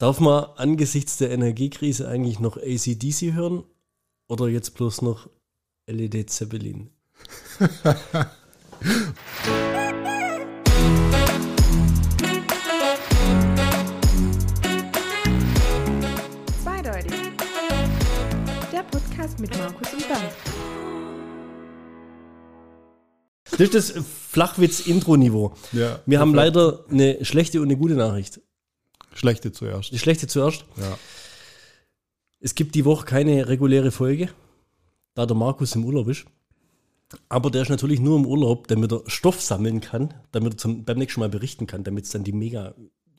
Darf man angesichts der Energiekrise eigentlich noch ACDC hören oder jetzt bloß noch LED Zeppelin? Zweideutig. Der Podcast mit Markus und Bernd. Das ist das Flachwitz-Intro-Niveau. Ja, Wir haben leider eine schlechte und eine gute Nachricht. Schlechte zuerst. Die schlechte zuerst. Ja. Es gibt die Woche keine reguläre Folge, da der Markus im Urlaub ist. Aber der ist natürlich nur im Urlaub, damit er Stoff sammeln kann, damit er zum, beim nächsten Mal berichten kann, damit es dann die mega,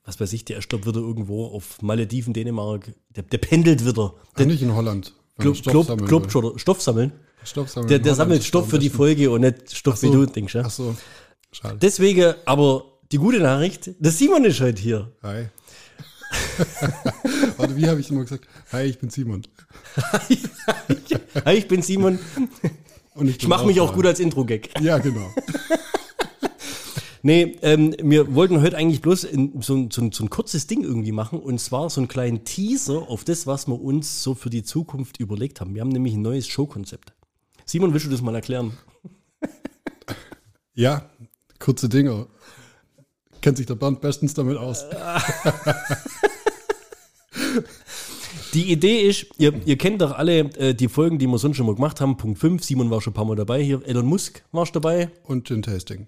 was weiß ich, der doch wieder irgendwo auf Malediven, Dänemark, der, der pendelt wieder. Der nicht in Holland. Glob, er Stoff Glob, sammeln Globetrotter, Stoff sammeln. Stoff sammeln Der, der sammelt Stoff für die. Folge und nicht Stoff, so. wie du denkst. Ja? Ach so. Schade. Deswegen, aber die gute Nachricht, der Simon ist heute hier. Hi. Warte, wie habe ich immer gesagt? Hi, ich bin Simon. Hi, ich bin Simon. Und Ich mache mich auch gut als Intro-Gag. Ja, genau. Nee, ähm, wir wollten heute eigentlich bloß in, so, ein- so, so ein kurzes Ding irgendwie machen und zwar so einen kleinen Teaser auf das, was wir uns so für die Zukunft überlegt haben. Wir haben nämlich ein neues Showkonzept. Simon, willst du das mal erklären? Ja, kurze Dinge. Kennt sich der Bernd bestens damit aus. Die Idee ist, ihr, ihr kennt doch alle äh, die Folgen, die wir sonst schon mal gemacht haben. Punkt 5, Simon war schon ein paar Mal dabei hier. Elon Musk war schon dabei. Und Gin Tasting.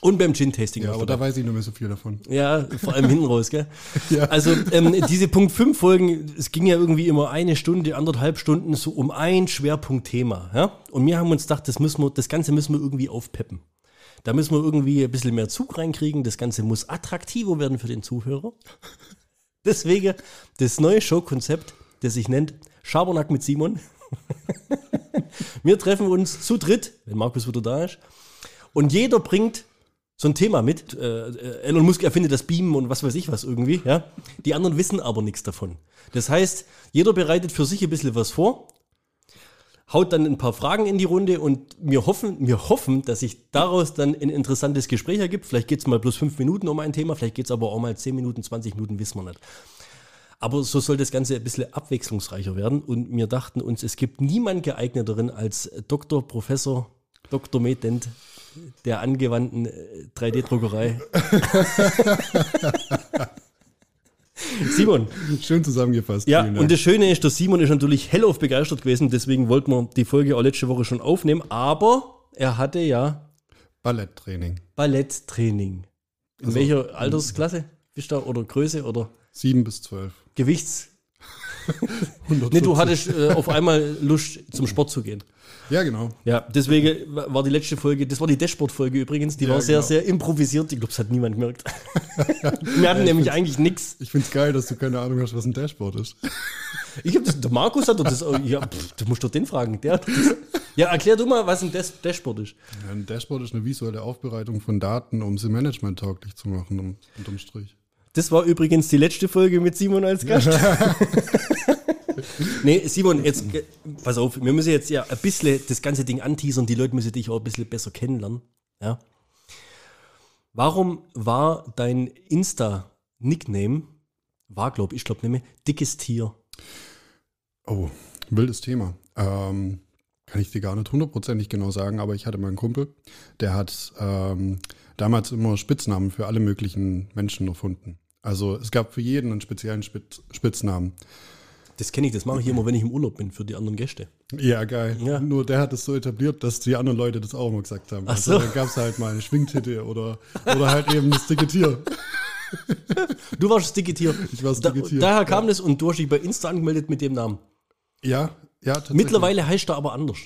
Und beim Gin-Tasting Ja, aber du da dabei. weiß ich nicht mehr so viel davon. Ja, vor allem hinten raus, gell? Ja. Also ähm, diese Punkt 5 Folgen, es ging ja irgendwie immer eine Stunde, anderthalb Stunden so um ein Schwerpunktthema. Ja? Und wir haben uns gedacht, das, müssen wir, das Ganze müssen wir irgendwie aufpeppen. Da müssen wir irgendwie ein bisschen mehr Zug reinkriegen. Das Ganze muss attraktiver werden für den Zuhörer. Deswegen das neue Showkonzept, das sich nennt Schabernack mit Simon. wir treffen uns zu dritt, wenn Markus wieder da ist. Und jeder bringt so ein Thema mit. Äh, äh, Elon Musk erfindet das Beamen und was weiß ich was irgendwie. Ja? Die anderen wissen aber nichts davon. Das heißt, jeder bereitet für sich ein bisschen was vor, haut dann ein paar Fragen in die Runde und wir hoffen, wir hoffen, dass sich daraus dann ein interessantes Gespräch ergibt. Vielleicht geht es mal bloß fünf Minuten um ein Thema, vielleicht geht es aber auch mal zehn Minuten, 20 Minuten, wissen wir nicht. Aber so soll das Ganze ein bisschen abwechslungsreicher werden. Und wir dachten uns, es gibt niemand geeigneteren als Dr. Professor Dr. Medent der angewandten äh, 3D-Druckerei. Simon, Schön zusammengefasst. ja, und das Schöne ist, der Simon ist natürlich hellauf begeistert gewesen, deswegen wollten wir die Folge auch letzte Woche schon aufnehmen, aber er hatte ja Balletttraining. Balletttraining. In Also, welcher Altersklasse bist du da oder Größe oder Sieben bis zwölf. Gewichts? 140. Nee, du hattest äh, auf einmal Lust zum Sport zu gehen. Ja, genau. Ja, deswegen war die letzte Folge, das war die Dashboard-Folge übrigens, die Ja, war sehr, genau. sehr improvisiert. Ich glaube, es hat niemand gemerkt. Wir hatten nämlich eigentlich nichts. Ich find's geil, dass du keine Ahnung hast, was ein Dashboard ist. Ich hab das, der Markus hat doch das, ja, pff, du musst doch den fragen. Der hat das, ja, erklär du mal, was ein Dash, Dashboard ist. Ja, Ein Dashboard ist eine visuelle Aufbereitung von Daten, um sie managementtauglich zu machen, um, unterm Strich. Das war übrigens die letzte Folge mit Simon als Gast. Nee, Simon, jetzt, pass auf, wir müssen jetzt ja ein bisschen das ganze Ding anteasern, die Leute müssen dich auch ein bisschen besser kennenlernen. Ja. Warum war dein Insta-Nickname, war, glaube ich, glaube mehr, dickes Tier? Oh, wildes Thema. Ähm, kann ich dir gar nicht hundertprozentig genau sagen, aber ich hatte mal einen Kumpel, der hat ähm, damals immer Spitznamen für alle möglichen Menschen erfunden. Also es gab für jeden einen speziellen Spitz, Spitznamen. Das kenne ich, das mache ich immer, wenn ich im Urlaub bin für die anderen Gäste. Ja, geil. Ja. Nur der hat es so etabliert, dass die anderen Leute das auch immer gesagt haben. Ach Also so. da gab es halt mal eine Schwingtitte oder, oder halt eben das dicke Tier. Du warst das dicke Tier. Ich war das Da, dicke Tier. daher kam das und du hast dich bei Insta angemeldet mit dem Namen. Ja, ja, tatsächlich. Mittlerweile heißt er aber anders.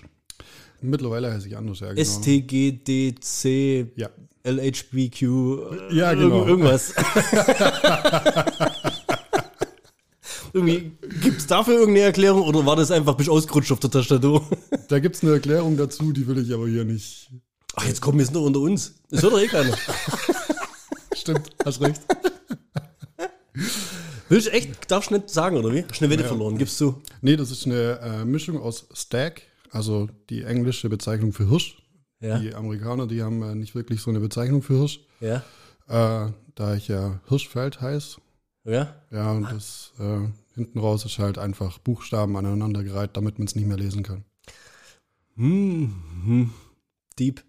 Mittlerweile heiße ich anders, ja, genau. STGDC, Ja. LHBQ, äh, Ja, genau. irgend- irgendwas. Irgendwie, gibt es dafür irgendeine Erklärung oder war das einfach, bist du ausgerutscht auf der Tastatur? Da gibt es eine Erklärung dazu, die will ich aber hier nicht. Ach, jetzt kommen wir jetzt nur unter uns. Das hört doch eh keiner. Stimmt, hast recht. Willst du echt, darfst du nicht sagen, oder wie? Hast du eine Wette Ja. verloren, gibst du? Nee, das ist eine äh, Mischung aus Stag, also die englische Bezeichnung für Hirsch. Ja. Die Amerikaner, die haben äh, nicht wirklich so eine Bezeichnung für Hirsch. Ja. Äh, da ich ja Hirschfeld heiß Ja? Ja, und das äh, hinten raus ist halt einfach Buchstaben aneinandergereiht, damit man es nicht mehr lesen kann. Hm, hm. Deep.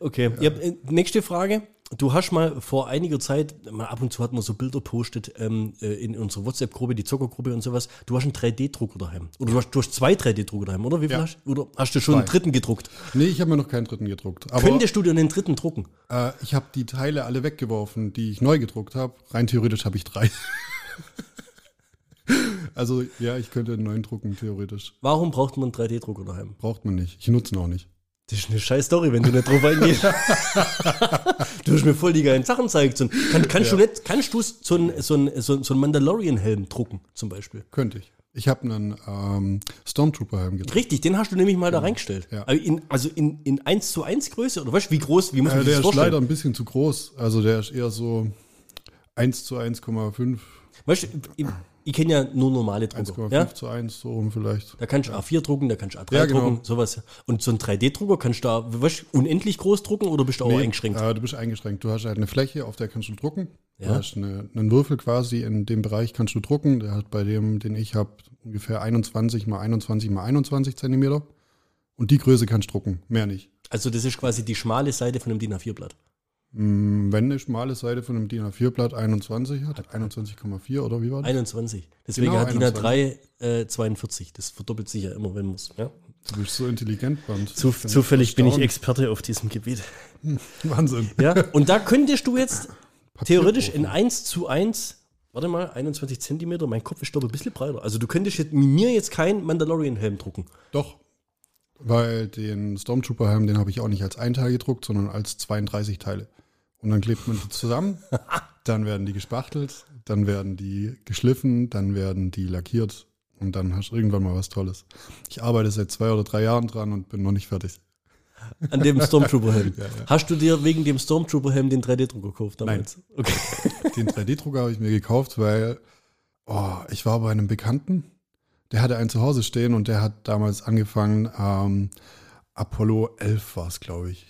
okay, ja. äh, nächste Frage. Du hast mal vor einiger Zeit, mal ab und zu hat man so Bilder postet ähm, äh, in unserer WhatsApp-Gruppe, die Zockergruppe und sowas. Du hast einen 3D-Drucker daheim. Oder du hast, du hast zwei 3D-Drucker daheim, oder? Wie viel Ja. hast du? Oder hast du schon Zwei. einen dritten gedruckt? Nee, ich habe mir noch keinen dritten gedruckt. Aber Könntest du dir einen dritten drucken? äh, ich habe die Teile alle weggeworfen, die ich neu gedruckt habe. Rein theoretisch habe ich drei. also ja, ich könnte einen neuen drucken, theoretisch. Warum braucht man einen 3D-Drucker daheim? Braucht man nicht. Ich nutze ihn auch nicht. Das ist eine scheiß Story, wenn du nicht drauf eingehst. du hast mir voll die geilen Sachen gezeigt. So, kann, kannst, du nicht, kannst du so einen so ein, so ein, Mandalorian-Helm drucken, zum Beispiel? Könnte ich. Ich habe einen ähm, Stormtrooper-Helm gedruckt. Richtig, den hast du nämlich mal da reingestellt. Ja. Also in, also in, in 1 zu 1 Größe, oder weißt du, wie groß, wie muss man Äh, sich der das ist leider vorstellen? ein bisschen zu groß. Also der ist eher so 1 zu 1,5. Weißt du, ich, kenne ja nur normale Drucker. 1,5 Ja? zu 1, so rum vielleicht. Da kannst du A4 drucken, da kannst du A3 Ja, genau. drucken, sowas. Und so ein 3D-Drucker kannst du da, weißt unendlich groß drucken oder bist du auch Nee, eingeschränkt? Äh, du bist eingeschränkt. Du hast halt eine Fläche, auf der kannst du drucken. Ja. Du hast eine, einen Würfel quasi, in dem Bereich kannst du drucken. Der hat bei dem, den ich habe, ungefähr 21 mal 21 mal 21 Zentimeter. Und die Größe kannst du drucken, mehr nicht. Also das ist quasi die schmale Seite von einem DIN A4-Blatt. Mm, Wenn eine schmale Seite von einem DIN A4-Blatt 21 hat, 21,4 oder wie war das? 21. Deswegen Genau, hat DIN A3 äh, 42. Das verdoppelt sich ja immer, wenn man es. Ja? Du bist so intelligent, Band. Zu, zufällig bin ich. Experte auf diesem Gebiet. Wahnsinn. Ja, und da könntest du jetzt theoretisch in Papierprofi. 1 zu 1, warte mal, 21 Zentimeter, mein Kopf ist ich ein bisschen breiter. Also du könntest jetzt mit mir jetzt keinen Mandalorian-Helm drucken. Doch. Weil den Stormtrooper-Helm, den habe ich auch nicht als ein Teil gedruckt, sondern als 32 Teile. Und dann klebt man die zusammen, dann werden die gespachtelt, dann werden die geschliffen, dann werden die lackiert und dann hast du irgendwann mal was Tolles. Ich arbeite seit zwei oder drei Jahren dran und bin noch nicht fertig. An dem Stormtrooper-Helm. Ja, ja. Hast du dir wegen dem Stormtrooper-Helm den 3D-Drucker gekauft damals? Okay. Den 3D-Drucker habe ich mir gekauft, weil oh, ich war bei einem Bekannten, der hatte einen zu Hause stehen und der hat damals angefangen, ähm, Apollo 11 war es, glaube ich.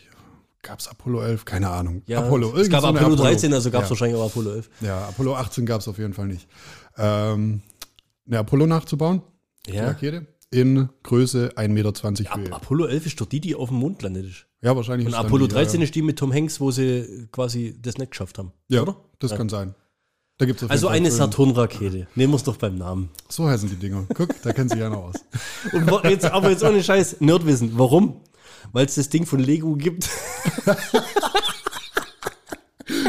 Gab es Apollo 11? Keine Ahnung. Ja, Apollo, es gab so eine Apollo 13, also gab es ja. wahrscheinlich auch Apollo 11. Ja, Apollo 18 gab es auf jeden Fall nicht. Ähm, eine Apollo nachzubauen, die Ja. Rakete, in Größe 1,20 Meter Ap Höhe. Apollo 11 ist doch die, die auf dem Mond landet ist. Ja, wahrscheinlich. Und Apollo die, 13 äh, ist die mit Tom Hanks, wo sie quasi das nicht geschafft haben. Ja, oder? das Ja. kann sein. Da gibt's Also eine. Saturn-Rakete. Nehmen wir es doch beim Namen. So heißen die Dinger. Guck, da kennt sich einer aus. Und jetzt, aber jetzt ohne Scheiß, Nerdwissen. Warum? Weil es das Ding von Lego gibt.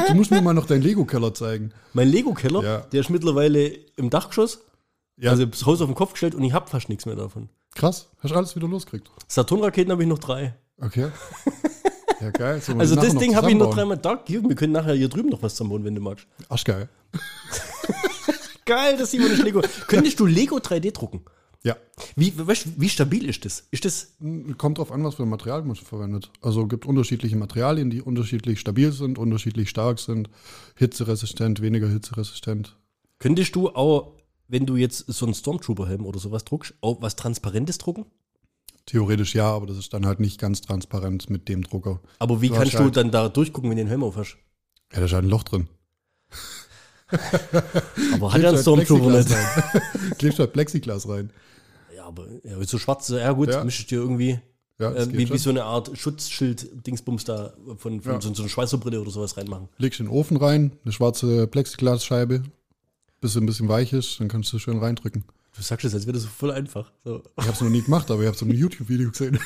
Du musst mir mal noch deinen Lego-Keller zeigen. Mein Lego-Keller, Ja. der ist mittlerweile im Dachgeschoss. Ja. Also das Haus auf den Kopf gestellt und ich habe fast nichts mehr davon. Krass, hast alles wieder losgekriegt. Saturn-Raketen habe ich noch drei. Okay. Ja, geil. Wir Also das Ding habe ich noch dreimal da. Hier, Wir können nachher hier drüben noch was zusammenbauen, wenn du magst. Arschgeil. Geil, das sieht man nicht Lego. Könntest du Lego 3D drucken? Ja. Wie, weißt, wie stabil ist das? Ist das Kommt drauf an, was für ein Material man verwendet. Also gibt unterschiedliche Materialien, die unterschiedlich stabil sind, unterschiedlich stark sind, hitzeresistent, weniger hitzeresistent. Könntest du auch, wenn du jetzt so einen Stormtrooper-Helm oder sowas druckst, auch was Transparentes drucken? Theoretisch ja, aber das ist dann halt nicht ganz transparent mit dem Drucker. Aber wie Du kannst du halt- dann da durchgucken, wenn du den Helm auf hast? Ja, da ist halt ein Loch drin. Aber hat ja ein halt Stormtrooper Plexiglas nicht. Klebst halt Plexiglas rein. Ja, aber ja, so schwarz, ja gut, Ja. mischst du dir irgendwie Ja, äh, wie, wie so eine Art Schutzschild-Dingsbums da von, von Ja. so, so eine Schweißerbrille oder sowas reinmachen. Legst in den Ofen rein, eine schwarze Plexiglasscheibe, bis sie ein bisschen weich ist, dann kannst du schön reindrücken. Du sagst es, als wäre das so voll einfach. So. Ich habe es noch nie gemacht, aber ich habe es in einem YouTube-Video gesehen.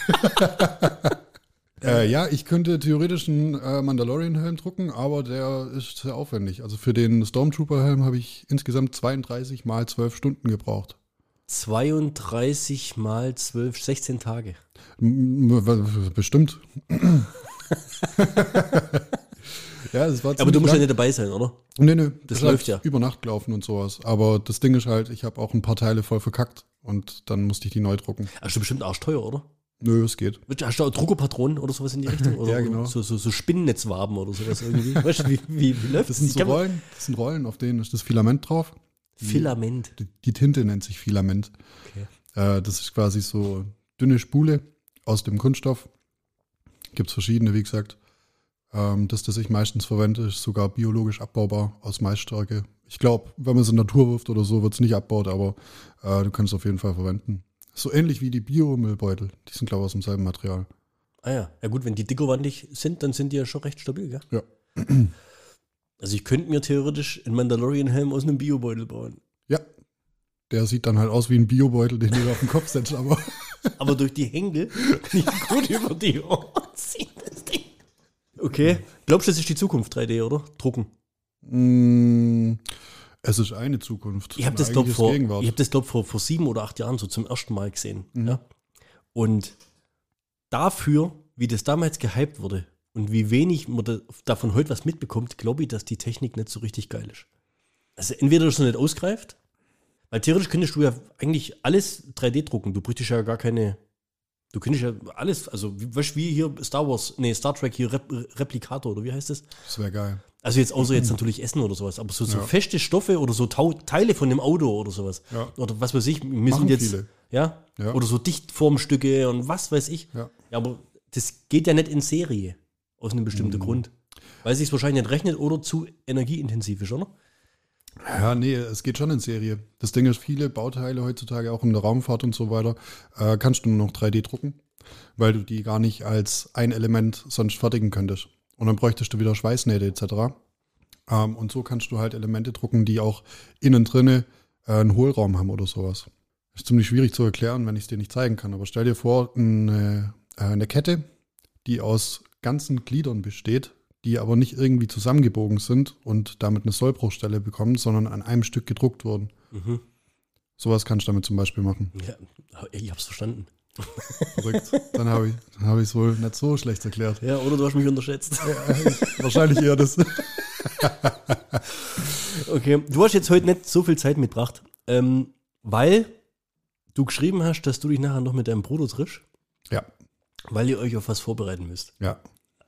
äh, ja, ich könnte theoretisch einen äh, Mandalorian-Helm drucken, aber der ist sehr aufwendig. Also für den Stormtrooper-Helm habe ich insgesamt 32 mal 12 Stunden gebraucht. 32 mal 12, 16 Tage. M- Bestimmt. ja, es war Aber du musst ja lang. nicht dabei sein, oder? Nee, nee, Das ist läuft ja. über Nacht gelaufen und sowas. Aber das Ding ist halt, ich habe auch ein paar Teile voll verkackt und dann musste ich die neu drucken. Hast du bestimmt arschteuer, oder? Nö, es geht. Hast du auch Druckerpatronen oder sowas in die Richtung? Oder Ja, genau. So, so, so Spinnennetzwaben oder sowas irgendwie. Weißt du, wie, wie, wie läuft Das sind so Rollen, das sind Rollen, auf denen ist das Filament drauf. Filament. Die, die Tinte nennt sich Filament. Okay. Äh, das ist quasi so dünne Spule aus dem Kunststoff. Gibt es verschiedene, wie gesagt. Ähm, das, das ich meistens verwende, ist sogar biologisch abbaubar aus Maisstärke. Ich glaube, wenn man es in Natur wirft oder so, wird es nicht abbaut, aber äh, du kannst es auf jeden Fall verwenden. So ähnlich wie die Biomüllbeutel. Die sind, glaube ich, aus demselben Material. Ah ja. Ja gut, wenn die dickerwandig sind, dann sind die ja schon recht stabil, gell? Ja. Also ich könnte mir theoretisch einen Mandalorian-Helm aus einem Biobeutel bauen. Ja. Der sieht dann halt aus wie ein Biobeutel, den du auf den Kopf setzt, aber Aber durch die Henkel kann ich gut über die Ohren ziehen, das Ding. Okay. Glaubst du, das ist die Zukunft 3D, oder? Drucken. mm, es ist eine Zukunft. Ich habe das, glaube vor, ich hab das, glaub, vor, vor sieben oder acht Jahren so zum ersten Mal gesehen. Ja? Und dafür, wie das damals gehypt wurde und wie wenig man da, davon heute was mitbekommt, glaube ich, dass die Technik nicht so richtig geil ist. Also entweder das noch nicht ausgreift, weil theoretisch könntest du ja eigentlich alles 3D drucken. Du bräuchtest ja gar keine. Du könntest ja alles, also wie, weißt wie hier Star Wars, nee, Star Trek hier Rep, Replikator oder wie heißt das? das wäre geil. Also jetzt außer jetzt natürlich Essen oder sowas, aber so, so Ja. feste Stoffe oder so Tau Teile von dem Auto oder sowas. Ja. Oder was weiß ich, sind jetzt. viele. Ja? Ja. Oder so Dichtformstücke und was weiß ich. Ja. aber das geht ja nicht in Serie. Aus einem bestimmten Mhm. Grund. Weil es sich wahrscheinlich nicht rechnet oder zu energieintensiv ist, oder? Ja, nee, es geht schon in Serie. Das Ding ist, viele Bauteile heutzutage, auch in der Raumfahrt und so weiter, äh, kannst du nur noch 3D drucken, weil du die gar nicht als ein Element sonst fertigen könntest. Und dann bräuchtest du wieder Schweißnähte etc. Ähm, und so kannst du halt Elemente drucken, die auch innen drinne äh, einen Hohlraum haben oder sowas. Ist ziemlich schwierig zu erklären, wenn ich es dir nicht zeigen kann. Aber stell dir vor, eine, äh, eine Kette, die aus ganzen Gliedern besteht, die aber nicht irgendwie zusammengebogen sind und damit eine Sollbruchstelle bekommen, sondern an einem Stück gedruckt wurden. Mhm. Sowas kannst du damit zum Beispiel machen. Ja, ich hab's verstanden. Verrückt. Dann habe ich es hab ich's wohl nicht so schlecht erklärt. Ja, oder du hast mich unterschätzt. Wahrscheinlich eher das. Okay, du hast jetzt heute nicht so viel Zeit mitgebracht, ähm, weil du geschrieben hast, dass du dich nachher noch mit deinem Bruder triffst, Ja, weil ihr euch auf was vorbereiten müsst. ja.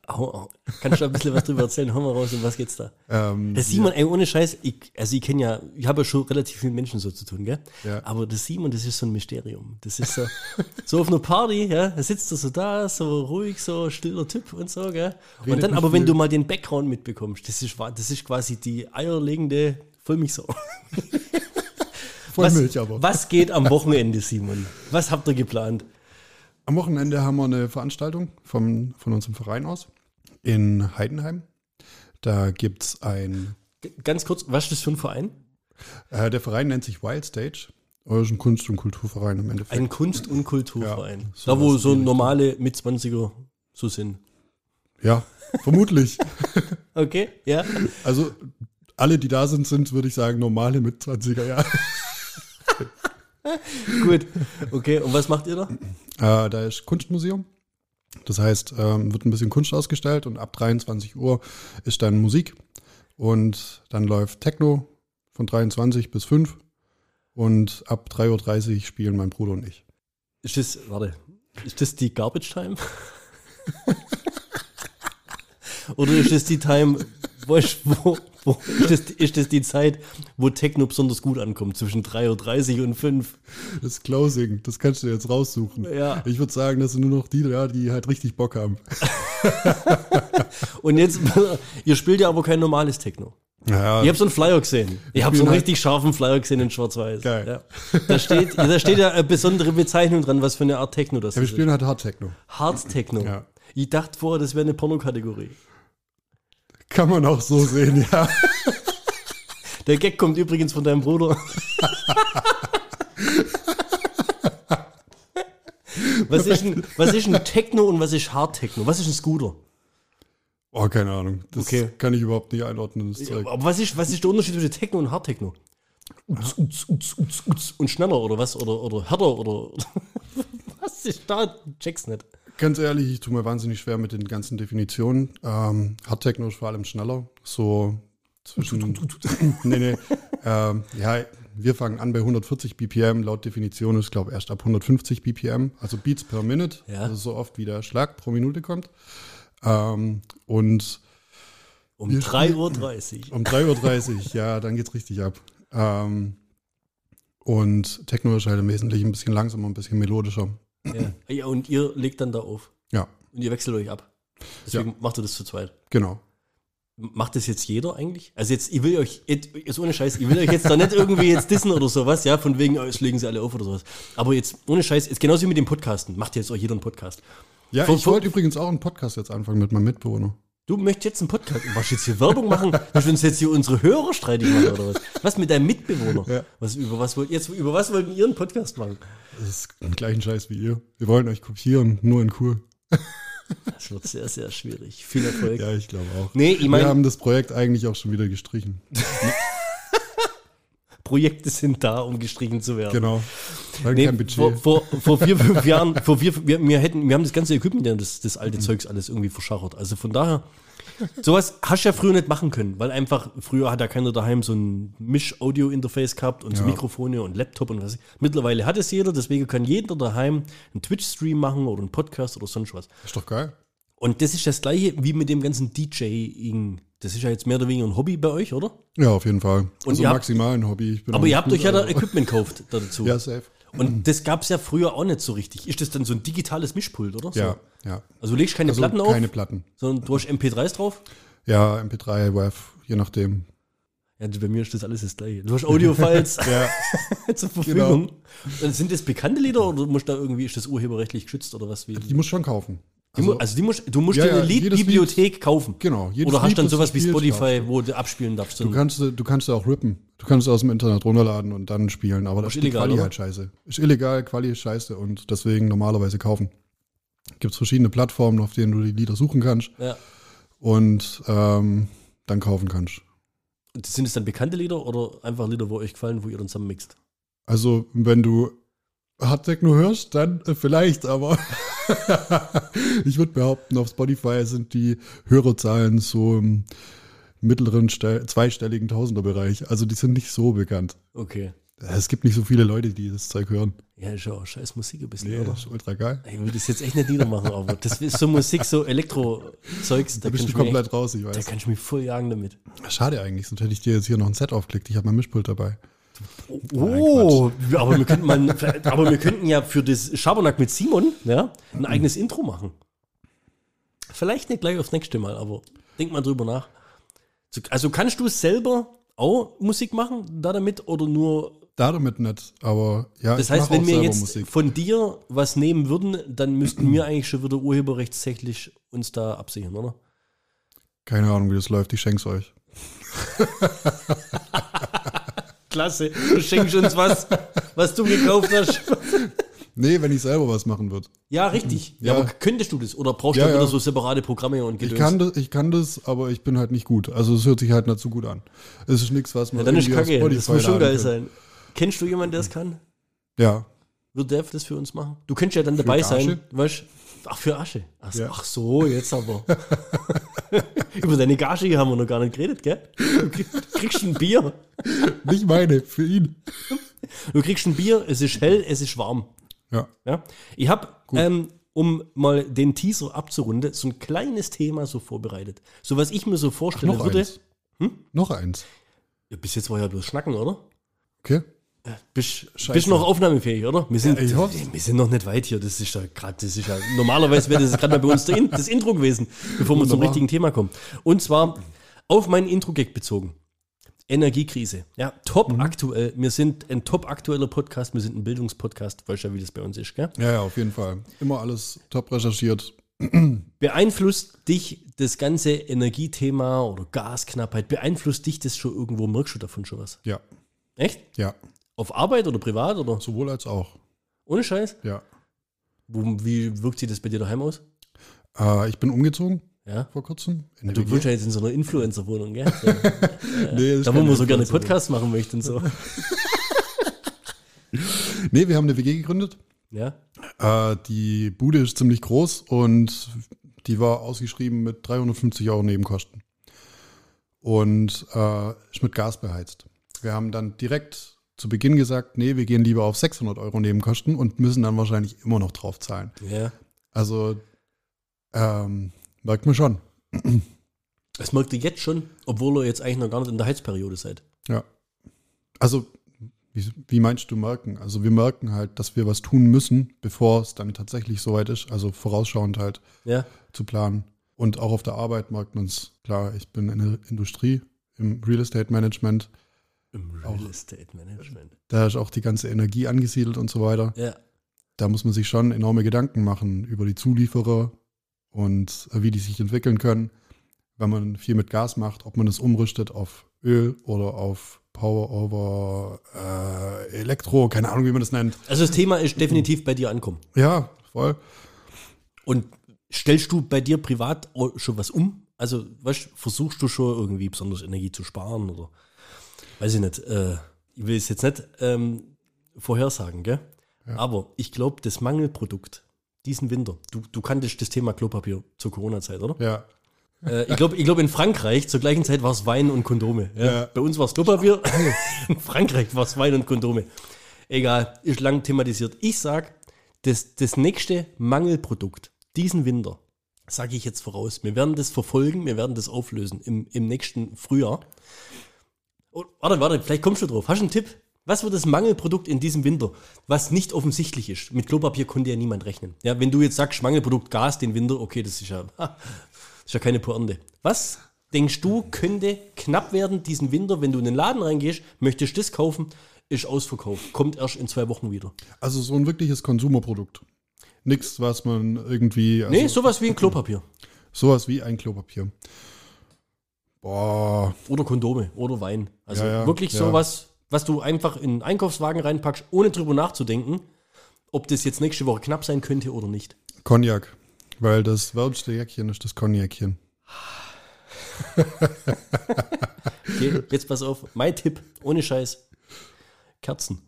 Hau. Kannst du da ein bisschen was drüber erzählen? Hau mal raus, um was geht's da? Ähm, Das Simon, ey, ohne Scheiß, ich, also ich kenne ja, ich habe ja schon relativ viele Menschen so zu tun, gell? Ja. Aber das Simon, das ist so ein Mysterium. Das ist so, so auf einer Party, ja, da sitzt er so da, so ruhig, so stiller Typ und so, gell? Und Redet dann nicht aber, wenn viel. du mal den Background mitbekommst, das ist, das ist quasi die eierlegende Vollmilchsau. Voll was, Milch aber. Was geht am Wochenende, Simon? Was habt ihr geplant? Am Wochenende haben wir eine Veranstaltung vom, von unserem Verein aus in Heidenheim. Da gibt es ein, Ganz kurz, was ist das für ein Verein? äh, der Verein nennt sich Wild Stage. Das ist ein Kunst- und Kulturverein im Endeffekt. Ein Kunst- und Kulturverein. Ja, da, wo so normale Mitzwanziger so sind. ja, vermutlich. Okay, ja. Also alle, die da sind, sind, würde ich sagen, normale mit 20er Jahre. Gut. Okay, und was macht ihr da? Äh, da ist Kunstmuseum. Das heißt, ähm, wird ein bisschen Kunst ausgestellt und ab 23 Uhr ist dann Musik. Und dann läuft Techno von 23 bis 5. Und ab 3.30 Uhr spielen mein Bruder und ich. Ist das, warte, ist das die Garbage Time? Oder ist das die Time, wo, ich- wo, wo ist, das, ist das die Zeit, wo Techno besonders gut ankommt, zwischen 3.30 Uhr und 5? Das Closing, das kannst du jetzt raussuchen. Ja. Ich würde sagen, das sind nur noch die, ja, die halt richtig Bock haben. Und jetzt, ihr spielt ja aber kein normales Techno. Ja, Ich habe so einen Flyer gesehen. Ich habe so einen halt- richtig scharfen Flyer gesehen in Schwarz-Weiß. Geil. Ja. Da, steht, da steht ja eine besondere Bezeichnung dran, was für eine Art Techno das ja, wir ist. spielen halt Hard Techno. Hard Techno. Ja. Ich dachte vorher, das wäre eine Pornokategorie. Kann man auch so sehen, ja. Der Gag kommt übrigens von deinem Bruder. was, ist ein, was ist ein Techno und was ist Hard Techno? Was ist ein Scooter? Oh, keine Ahnung. Das Okay. kann ich überhaupt nicht einordnen, das Zeug. Aber was ist, was ist der Unterschied zwischen Techno und Hard Techno? Uts, uts, uts, uts, uts. Und schneller oder was? Oder, oder härter oder. was ist da? Check's nicht. Ganz ehrlich, ich tue mir wahnsinnig schwer mit den ganzen Definitionen. Ähm, Hard Techno ist vor allem schneller. So zwischen. nee, nee. Ähm, ja, wir fangen an bei 140 BPM. Laut Definition ist, glaube ich, erst ab 150 BPM, also Beats per Minute. Ja. Also so oft wie der Schlag pro Minute kommt. Ähm, und Um Wir 3.30 Uhr. um 3.30 Uhr, ja, dann geht's richtig ab. Ähm, und Techno ist halt im Wesentlichen ein bisschen langsamer, ein bisschen melodischer. Ja. ja. Und ihr legt dann da auf. Ja. Und ihr wechselt euch ab. Deswegen macht ihr das zu zweit. Genau. Macht das jetzt jeder eigentlich? Also jetzt, ich will euch, jetzt, ohne Scheiß, ich will euch jetzt da nicht irgendwie jetzt dissen oder sowas, ja, von wegen, oh, jetzt legen sie alle auf oder sowas. Aber jetzt, ohne Scheiß, jetzt genauso wie mit dem Podcasten, macht jetzt auch jeder einen Podcast. Ja, Vor- ich wollte übrigens auch einen Podcast jetzt anfangen mit meinem Mitbewohner. Du möchtest jetzt einen Podcast, was jetzt hier Werbung machen? Willst du uns jetzt hier unsere Hörer streitig machen oder was? Was mit deinem Mitbewohner? Ja. Was, über was wollt, jetzt, über was wollten ihr einen Podcast machen? Das ist den gleichen Scheiß wie ihr. Wir wollen euch kopieren, nur in cool. Das wird sehr, sehr schwierig. Viel Erfolg. Ja, ich glaube auch. Nee, ich Wir meine, haben das Projekt eigentlich auch schon wieder gestrichen. Projekte sind da, um gestrichen zu werden. Genau. Nee, vor, vor, vor vier, fünf Jahren, vor vier, wir, wir, hätten, wir haben das ganze Equipment, das, das alte Zeugs alles irgendwie verschachert. Also von daher, sowas hast du ja früher nicht machen können, weil einfach früher hat ja keiner daheim so ein Misch-Audio-Interface gehabt und so Ja. Mikrofone und Laptop und was. Mittlerweile hat es jeder, deswegen kann jeder daheim einen Twitch-Stream machen oder einen Podcast oder sonst was. ist doch geil. Und das ist das gleiche wie mit dem ganzen DJing. Das ist ja jetzt mehr oder weniger ein Hobby bei euch, oder? Ja, auf jeden Fall. Und also habt- maximal ein Hobby. Aber ihr habt gut, euch ja da aber- Equipment gekauft da dazu. Ja, safe. Und das gab es ja früher auch nicht so richtig. Ist das dann so ein digitales Mischpult, oder? So. Ja, ja. Also du legst keine Also Platten auf, keine Platten. sondern du hast MP3s drauf. Ja, MP3, WAV, je nachdem. Ja, bei mir ist das alles das gleiche. Du hast Audio-Files zur Verfügung. Genau. Sind das bekannte Lieder oder musst da irgendwie, ist das urheberrechtlich geschützt oder was? Wie? die muss schon kaufen. Die mu- also die musst, du musst Ja, dir eine Liedbibliothek kaufen. Genau, Oder hast Lied, dann sowas wie Spotify, kaufst wo du abspielen darfst. Du kannst, du kannst auch rippen. Du kannst es aus dem Internet runterladen und dann spielen, aber das ist die illegal, Quali oder? halt scheiße. Ist illegal, Quali ist scheiße und deswegen normalerweise kaufen. Gibt es verschiedene Plattformen, auf denen du die Lieder suchen kannst ja. und ähm, dann kaufen kannst. Sind es dann bekannte Lieder oder einfach Lieder, wo euch gefallen, wo ihr dann zusammen mixt? Also, wenn du Hard Techno hörst, dann äh, vielleicht, aber ich würde behaupten, auf Spotify sind die Hörerzahlen so im mittleren Ste zweistelligen Tausenderbereich. Also, die sind nicht so bekannt. Okay. Es gibt nicht so viele Leute, die das Zeug hören. Ja, ist ja auch scheiß Musik ein bisschen, Nee, oder? das ist ultra geil. Ich würde das jetzt echt nicht niedermachen, aber das ist so Musik, so Elektro-Zeugs, da, Da bist du komplett raus, ich echt- da weiß. kann ich mich voll jagen damit. Schade eigentlich, sonst hätte ich dir jetzt hier noch ein Set aufgelegt. Ich habe mein Mischpult dabei. Oh, aber wir könnten mal, aber wir könnten ja für das Schabernack mit Simon ja, ein eigenes Intro machen. Vielleicht nicht gleich aufs nächste Mal, aber denk mal drüber nach. So, Also kannst du selber auch Musik machen da damit oder nur? Da damit nicht, aber ja, Das heißt, wenn wir jetzt Musik. von dir was nehmen würden, dann müssten wir eigentlich schon wieder urheberrechtstechnisch uns da absichern, oder? Keine Ahnung, wie das läuft, ich schenk's euch. Klasse, du schenkst uns was, was du gekauft hast. Nee, wenn ich selber was machen würde. Ja, richtig. Ja, Ja. aber könntest du das? Oder brauchst du Ja, wieder ja. so separate Programme und Ich Gedöns? kann, das, ich kann das, aber ich bin halt nicht gut. Also es hört sich halt nicht so gut an. Es ist nichts, was man Ja, dann ist kacke. Das muss schon geil sein. Kennst du jemanden, der es kann? Ja, Wird der das für uns machen? Du könntest ja dann dabei Asche? sein. Weißt Ach, für Asche. Ach, so- Ja. ach so, jetzt aber. Über deine Gage haben wir noch gar nicht geredet, gell? Du krieg- du kriegst ein Bier. nicht meine, für ihn. Du kriegst ein Bier, es ist hell, es ist warm. Ja, Ja? Ich habe, ähm, um mal den Teaser abzurunden, so ein kleines Thema so vorbereitet. So was ich mir so vorstellen noch würde. eins. Noch eins. Ja, bis jetzt war ja bloß Schnacken, oder? Okay. Bist, bist noch aufnahmefähig, oder? Wir sind, Ja, wir sind noch nicht weit hier. Das ist ja gerade, das ist ja, normalerweise wäre das gerade mal bei uns In, das Intro gewesen, bevor wir zum richtigen Thema kommen. Und zwar auf meinen Intro-Gag bezogen. Energiekrise. Ja, top Mhm. aktuell. Wir sind ein top aktueller Podcast. Wir sind ein Bildungspodcast. Weißt ja, wie das bei uns ist, gell? Ja, ja, auf jeden Fall. Immer alles top recherchiert. Beeinflusst dich das ganze Energiethema oder Gasknappheit, beeinflusst dich das schon irgendwo? Merkst du davon schon was? Ja, Echt? ja. Auf Arbeit oder privat oder Sowohl als auch. ohne Scheiß? Ja. Wo, wie wirkt sich das bei dir daheim aus? Äh, ich bin umgezogen Ja. vor kurzem. In Du wohnst ja jetzt in so einer Influencer-Wohnung, gell? So, Nee, da, wo man so gerne. Podcasts machen möchte und so. Nee, wir haben eine WG gegründet. Ja. Äh, die Bude ist ziemlich groß und die war ausgeschrieben mit 350 Euro Nebenkosten. Und äh, ist mit Gas beheizt. Wir haben dann direkt zu Beginn gesagt, nee, wir gehen lieber auf 600 Euro Nebenkosten und müssen dann wahrscheinlich immer noch drauf zahlen. Ja. Also ähm, merkt man schon. Das merkt ihr jetzt schon, obwohl ihr jetzt eigentlich noch gar nicht in der Heizperiode seid. Ja. Also, wie, wie meinst du merken? Also wir merken halt, dass wir was tun müssen, bevor es dann tatsächlich soweit ist. Also vorausschauend halt Ja. zu planen. Und auch auf der Arbeit merkt man es. Klar, ich bin in der Industrie, im Real Estate Management. Im Auch- Real Estate Management. Da ist auch die ganze Energie angesiedelt und so weiter. Ja. Da muss man sich schon enorme Gedanken machen über die Zulieferer und äh, wie die sich entwickeln können. Wenn man viel mit Gas macht, ob man das umrüstet auf Öl oder auf Power over äh, Elektro, keine Ahnung, wie man das nennt. Also das Thema ist definitiv bei dir ankommen. Ja, voll. Und stellst du bei dir privat schon was um? Also, weißt, versuchst du schon irgendwie besonders Energie zu sparen oder weiß ich nicht. Äh, ich will es jetzt nicht ähm, vorhersagen, gell? Aber ich glaube, das Mangelprodukt diesen Winter, du, du kanntest das Thema Klopapier zur Corona-Zeit, oder? Ja, Äh, ich glaube, ich glaub, in Frankreich zur gleichen Zeit war es Wein und Kondome. Ja. Ja. Bei uns war es Klopapier, in Frankreich war es Wein und Kondome. Egal, ist lang thematisiert. Ich sag, das, das nächste Mangelprodukt diesen Winter, sage ich jetzt voraus, wir werden das verfolgen, wir werden das auflösen im, im nächsten Frühjahr. Oh, warte, warte, vielleicht kommst du drauf. Hast du einen Tipp? Was wird das Mangelprodukt in diesem Winter, was nicht offensichtlich ist? Mit Klopapier konnte ja niemand rechnen. Ja, wenn du jetzt sagst, Mangelprodukt Gas den Winter, okay, das ist ja, das ist ja keine Pointe. Was denkst du, könnte knapp werden diesen Winter, wenn du in den Laden reingehst, möchtest das kaufen, ist ausverkauft, kommt erst in zwei Wochen wieder. also so ein wirkliches Konsumerprodukt. Nichts, was man irgendwie. Also nee, sowas wie ein Klopapier. Sowas wie ein Klopapier. Boah, Oder Kondome oder Wein. Also Ja, ja, wirklich ja. sowas, was du einfach in einen Einkaufswagen reinpackst, ohne drüber nachzudenken, ob das jetzt nächste Woche knapp sein könnte oder nicht. Cognac. Weil das wärmste Jäckchen ist das Cognacchen. Okay, jetzt pass auf, mein Tipp, ohne Scheiß. Kerzen.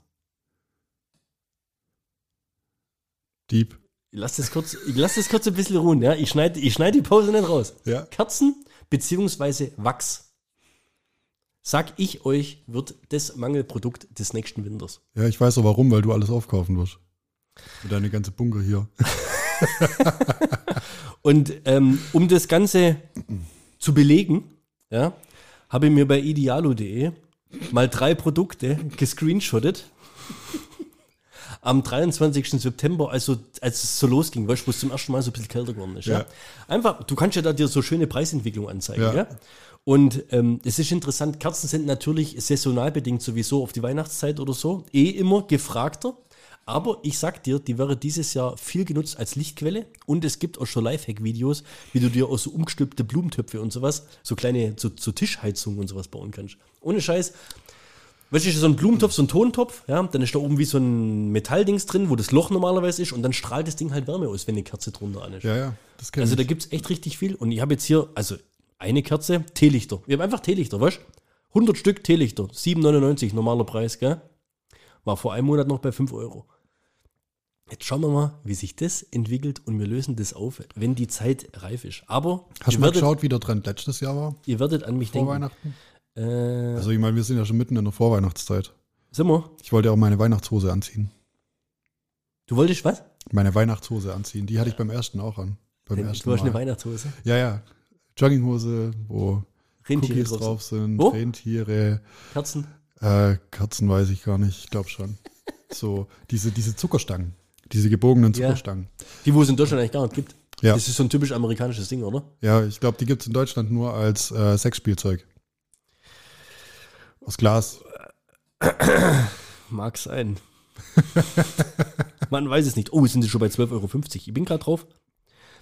Dieb. Ich lass das kurz, lass das kurz ein bisschen ruhen, ja. Ich schneide ich schneid die Pause nicht raus. Ja. Kerzen beziehungsweise Wachs. Sag ich euch, wird das Mangelprodukt des nächsten Winters. Ja, ich weiß auch warum, weil du alles aufkaufen wirst. Für deine ganze Bunker hier. Und ähm, um das Ganze zu belegen, ja, habe ich mir bei idealo.de mal drei Produkte gescreenshottet. Am 23. September, also als es so losging, weißt wo es zum ersten Mal so ein bisschen kälter geworden ist. Ja. Ja. Einfach, du kannst ja da dir so schöne Preisentwicklung anzeigen. Ja. Ja. Und ähm, es ist interessant, Kerzen sind natürlich saisonal bedingt sowieso auf die Weihnachtszeit oder so, eh immer gefragter. Aber ich sag dir, die wäre dieses Jahr viel genutzt als Lichtquelle und es gibt auch schon Lifehack-Videos, wie du dir aus so umgestülpte Blumentöpfe und sowas, so kleine, so, so Tischheizungen und sowas bauen kannst. Ohne Scheiß. Weißt du, so ein Blumentopf, so ein Tontopf, ja, dann ist da oben wie so ein Metalldings drin, wo das Loch normalerweise ist und dann strahlt das Ding halt Wärme aus, wenn eine Kerze drunter an ist. Ja, ja, das kenn Also da gibt es echt richtig viel. Und ich habe jetzt hier, also eine Kerze, Teelichter. Wir haben einfach Teelichter, weißt du? 100 Stück Teelichter, 7,99 normaler Preis, gell? War vor einem Monat noch bei 5 Euro. Jetzt schauen wir mal, wie sich das entwickelt und wir lösen das auf, wenn die Zeit reif ist. Aber Hast du mal werdet, geschaut, wie der Trend letztes Jahr war? ihr werdet an mich Vor denken. Weihnachten? Äh, Also ich meine, wir sind ja schon mitten in der Vorweihnachtszeit. sind wir? Ich wollte ja auch meine Weihnachtshose anziehen. Du wolltest was? Meine Weihnachtshose anziehen. Die hatte ich beim ersten auch an. Beim Du ersten hast eine. Weihnachtshose. Ja, ja. Jogginghose, wo Rentiere Cookies drauf. sind, Wo? Rentiere, Kerzen. äh, Kerzen weiß ich gar nicht, ich glaube schon. So, diese, diese Zuckerstangen, diese gebogenen Ja. Zuckerstangen. Die, wo es in Deutschland eigentlich gar nicht gibt. Ja. Das ist so ein typisch amerikanisches Ding, oder? Ja, ich glaube, die gibt es in Deutschland nur als äh, Sexspielzeug. Aus Glas. Mag sein. Man weiß es nicht. Oh, sind sie schon bei 12,50 Euro. Ich bin gerade drauf.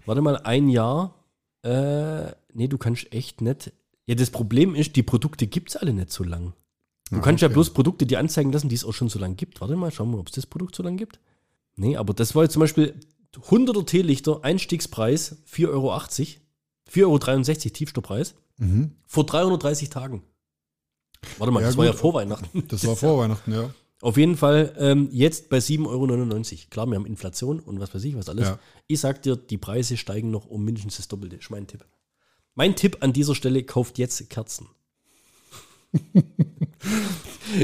Warte mal, ein Jahr. Äh, nee, du kannst echt nicht. Ja, das Problem ist, die Produkte gibt es alle nicht so lang. Du Ah, kannst ja okay. bloß Produkte dir anzeigen lassen, die es auch schon so lange gibt. Warte mal, schauen wir, ob es das Produkt so lange gibt. Nee, aber das war jetzt zum Beispiel 100er Teelichter, Einstiegspreis 4,80 Euro. 4,63 Euro Tiefstoppreis. Mhm. Vor 330 Tagen. Warte mal, Ja, das war ja gut. vor Weihnachten. Das war vor Weihnachten, ja. Auf jeden Fall ähm, jetzt bei 7,99 Euro. Klar, wir haben Inflation und was weiß ich, was alles. Ja. Ich sag dir, die Preise steigen noch um mindestens das Doppelte. Ist mein Tipp. Mein Tipp an dieser Stelle, kauft jetzt Kerzen.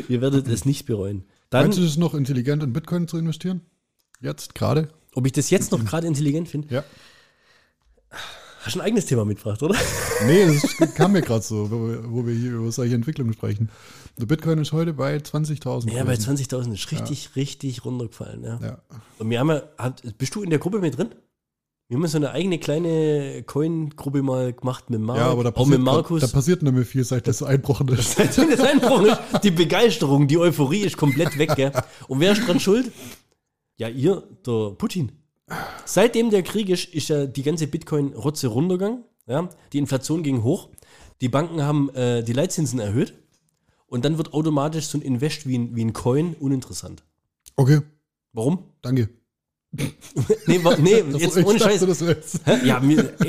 Ihr werdet es nicht bereuen. Dann, Meinst du, es noch intelligent in Bitcoin zu investieren? Jetzt, gerade? ob ich das jetzt noch gerade intelligent finde, Ja. Hast du ein eigenes Thema mitgebracht, oder? Nee, das kam mir gerade so, wo wir, hier über solche Entwicklungen sprechen. Der Bitcoin ist heute bei 20.000. Ja, bei gewesen. 20.000 ist richtig, richtig runtergefallen. Ja. Ja. Und wir haben ja, bist du in der Gruppe mit drin? Wir haben so eine eigene kleine Coin-Gruppe mal gemacht mit Marc, Ja, aber da auch mit passiert, Markus. da passiert nicht mehr viel, seit das einbrochen ist. So das Einbruch ist, die Begeisterung, die Euphorie ist komplett weg, gell? Und wer ist dran schuld? Ja, ihr, der Putin. Seitdem der Krieg ist, ist ja die ganze Bitcoin-Rotze runtergegangen. Ja? Die Inflation ging hoch. Die Banken haben äh, die Leitzinsen erhöht. Und dann wird automatisch so ein Invest wie ein, wie ein Coin uninteressant. Okay, Warum? danke. Nee, wa nee jetzt ohne Scheiß. Ja,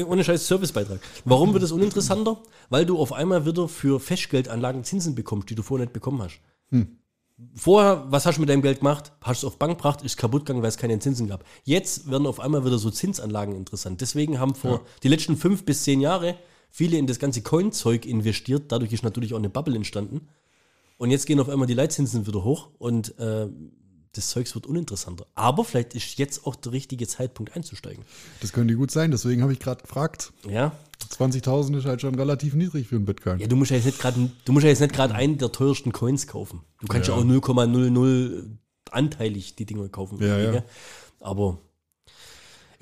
ohne Scheiß Servicebeitrag. Warum wird es uninteressanter? Weil du auf einmal wieder für Festgeldanlagen Zinsen bekommst, die du vorher nicht bekommen hast. Vorher, was hast du mit deinem Geld gemacht? Hast du auf Bank gebracht, ist kaputt gegangen, weil es keine Zinsen gab. Jetzt werden auf einmal wieder so Zinsanlagen interessant. Deswegen haben vor die letzten fünf bis zehn Jahre viele in das ganze Coin-Zeug investiert. Dadurch ist natürlich auch eine Bubble entstanden. Und jetzt gehen auf einmal die Leitzinsen wieder hoch und äh, das Zeugs wird uninteressanter. Aber vielleicht ist jetzt auch der richtige Zeitpunkt einzusteigen. Das könnte gut sein, deswegen habe ich gerade gefragt. Ja, 20.000 ist halt schon relativ niedrig für einen Bitcoin. Ja, du musst ja jetzt nicht gerade, du musst ja jetzt nicht gerade einen der teuersten Coins kaufen. Du kannst ja, Ja. auch 0,00 anteilig die Dinge kaufen. Ja, ja. Aber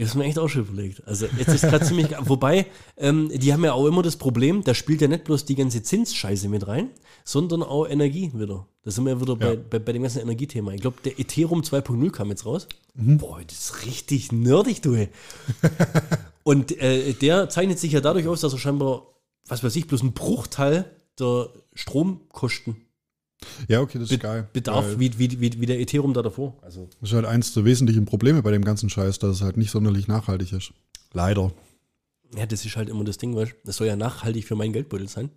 ich habe mir echt auch schon überlegt. Also jetzt ist gerade ziemlich, wobei, ähm, die haben ja auch immer das Problem, da spielt ja nicht bloß die ganze Zinsscheiße mit rein, sondern auch Energie wieder. Da sind wir ja wieder bei, Ja. bei, bei dem ganzen Energiethema. Ich glaube, der Ethereum 2.0 kam jetzt raus. Mhm. Boah, das ist richtig nerdig, du. Und äh, der zeichnet sich ja dadurch aus, dass er scheinbar, was weiß ich, bloß ein Bruchteil der Stromkosten Ja, okay, das ist be geil. bedarf, wie, wie, wie, wie der Ethereum da davor. Also, Das ist halt eins der wesentlichen Probleme bei dem ganzen Scheiß, dass es halt nicht sonderlich nachhaltig ist. Leider. ja, das ist halt immer das Ding, weißt du? Das soll ja nachhaltig für meinen Geldbeutel sein.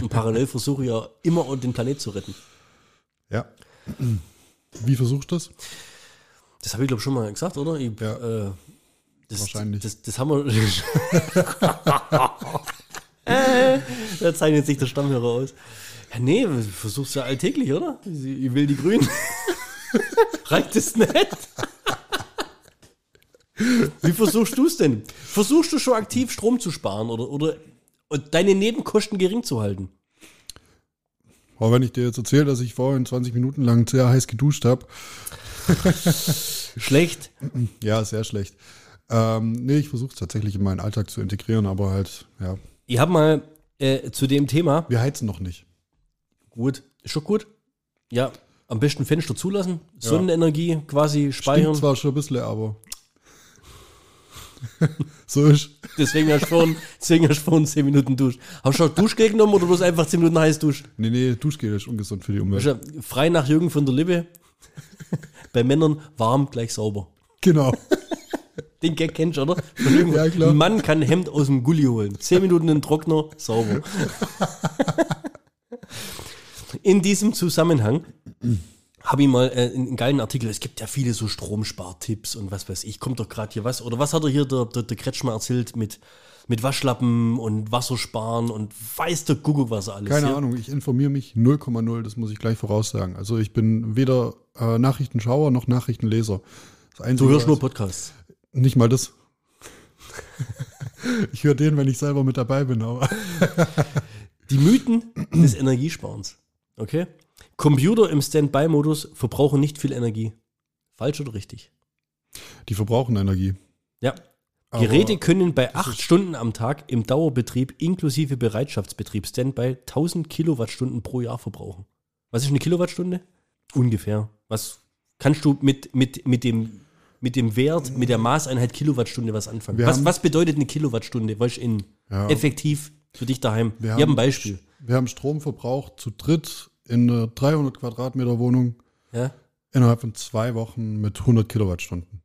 Und parallel versuche ich ja immer den Planet zu retten. Ja. Wie versuchst du das? Das habe ich, glaube ich, schon mal gesagt, oder? Ich, Ja. äh, das, Wahrscheinlich. Das, das haben wir. äh, da zeichnet sich der Stammhörer aus. Ja, nee, du versuchst ja alltäglich, oder? Ich will die Grünen. Reicht es nicht? Wie versuchst du es denn? Versuchst du schon aktiv Strom zu sparen oder, oder und deine Nebenkosten gering zu halten? Aber wenn ich dir jetzt erzähle, dass ich vorhin 20 Minuten lang sehr heiß geduscht habe, Schlecht. ja, sehr schlecht. Ähm, nee, ich versuche es tatsächlich in meinen Alltag zu integrieren, aber halt, ja, Ich habe mal äh, zu dem Thema, wir heizen noch nicht. Gut, ist schon gut. Ja, am besten Fenster zulassen, Sonnenenergie quasi speichern. Stinkt zwar schon ein bisschen, aber so ist. Deswegen hast du vorhin, deswegen hast du vorhin 10 Minuten Dusch. Hast du auch Duschgel genommen oder bloß einfach 10 Minuten heiß duschen? Nee, nee, Duschgel ist ungesund für die Umwelt. Du, frei nach Jürgen von der Lippe. Bei Männern warm gleich sauber. Genau. Den Gag kennst du, oder? Ja, klar. Ein Mann kann ein Hemd aus dem Gully holen. 10 Minuten in den Trockner, sauber. In diesem Zusammenhang habe ich mal äh, einen geilen Artikel. Es gibt ja viele so Stromspartipps und was weiß ich. Kommt doch gerade hier was. Oder was hat er hier der, der, der Kretschmer erzählt mit, mit Waschlappen und Wassersparen und weiß der Kuckuck, was er alles Keine hier. Ahnung, ich informiere mich 0,0, das muss ich gleich voraussagen. Also ich bin weder äh, Nachrichtenschauer noch Nachrichtenleser. Du hörst nur Podcasts. Nicht mal das. ich höre den, wenn ich selber mit dabei bin, aber Die Mythen des Energiesparens. Okay? Computer im Standby-Modus verbrauchen nicht viel Energie. Falsch oder richtig? die verbrauchen Energie. Ja. Aber Geräte können bei acht Stunden am Tag im Dauerbetrieb inklusive Bereitschaftsbetrieb Standby 1000 Kilowattstunden pro Jahr verbrauchen. Was ist eine Kilowattstunde? Ungefähr. Was kannst du mit, mit, mit, dem, mit dem Wert, mit der Maßeinheit Kilowattstunde was anfangen? Was, was bedeutet eine Kilowattstunde? Weißt du, in Ja. effektiv für dich daheim? Wir Wir haben- haben ein Beispiel. Wir haben Strom verbraucht zu dritt in einer 300 Quadratmeter Wohnung Ja? innerhalb von zwei Wochen mit 100 Kilowattstunden.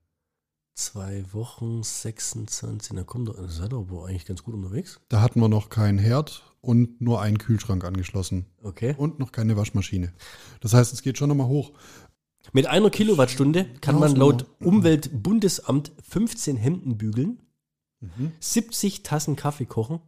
Zwei Wochen, 26, na komm, da seid ihr aber eigentlich ganz gut unterwegs. Da hatten wir noch keinen Herd und nur einen Kühlschrank angeschlossen Okay. und noch keine Waschmaschine. Das heißt, es geht schon nochmal hoch. Mit einer Kilowattstunde kann man laut Umweltbundesamt 15 Hemden bügeln, 70 Tassen Kaffee kochen,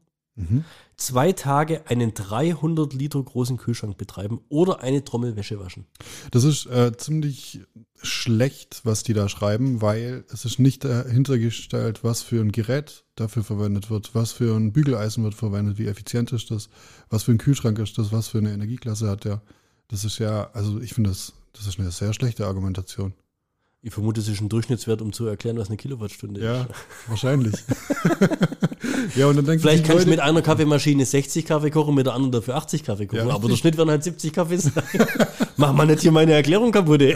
zwei Tage einen 300 Liter großen Kühlschrank betreiben oder eine Trommel Wäsche waschen. Das ist äh, ziemlich schlecht, was die da schreiben, weil es ist nicht dahinter gestellt, was für ein Gerät dafür verwendet wird, was für ein Bügeleisen wird verwendet, wie effizient ist das, was für ein Kühlschrank ist das, was für eine Energieklasse hat der. Das ist ja, also ich finde das, das ist eine sehr schlechte Argumentation. Ich vermute, es ist ein Durchschnittswert, um zu erklären, was eine Kilowattstunde Ja, ist. wahrscheinlich. ja, und dann denken Vielleicht sich kannst du Leute, mit einer Kaffeemaschine 60 Kaffee kochen, mit der anderen dafür 80 Kaffee kochen. Ja, aber der. Schnitt werden halt 70 Kaffee sein. Mach mal nicht hier meine Erklärung kaputt. Ey.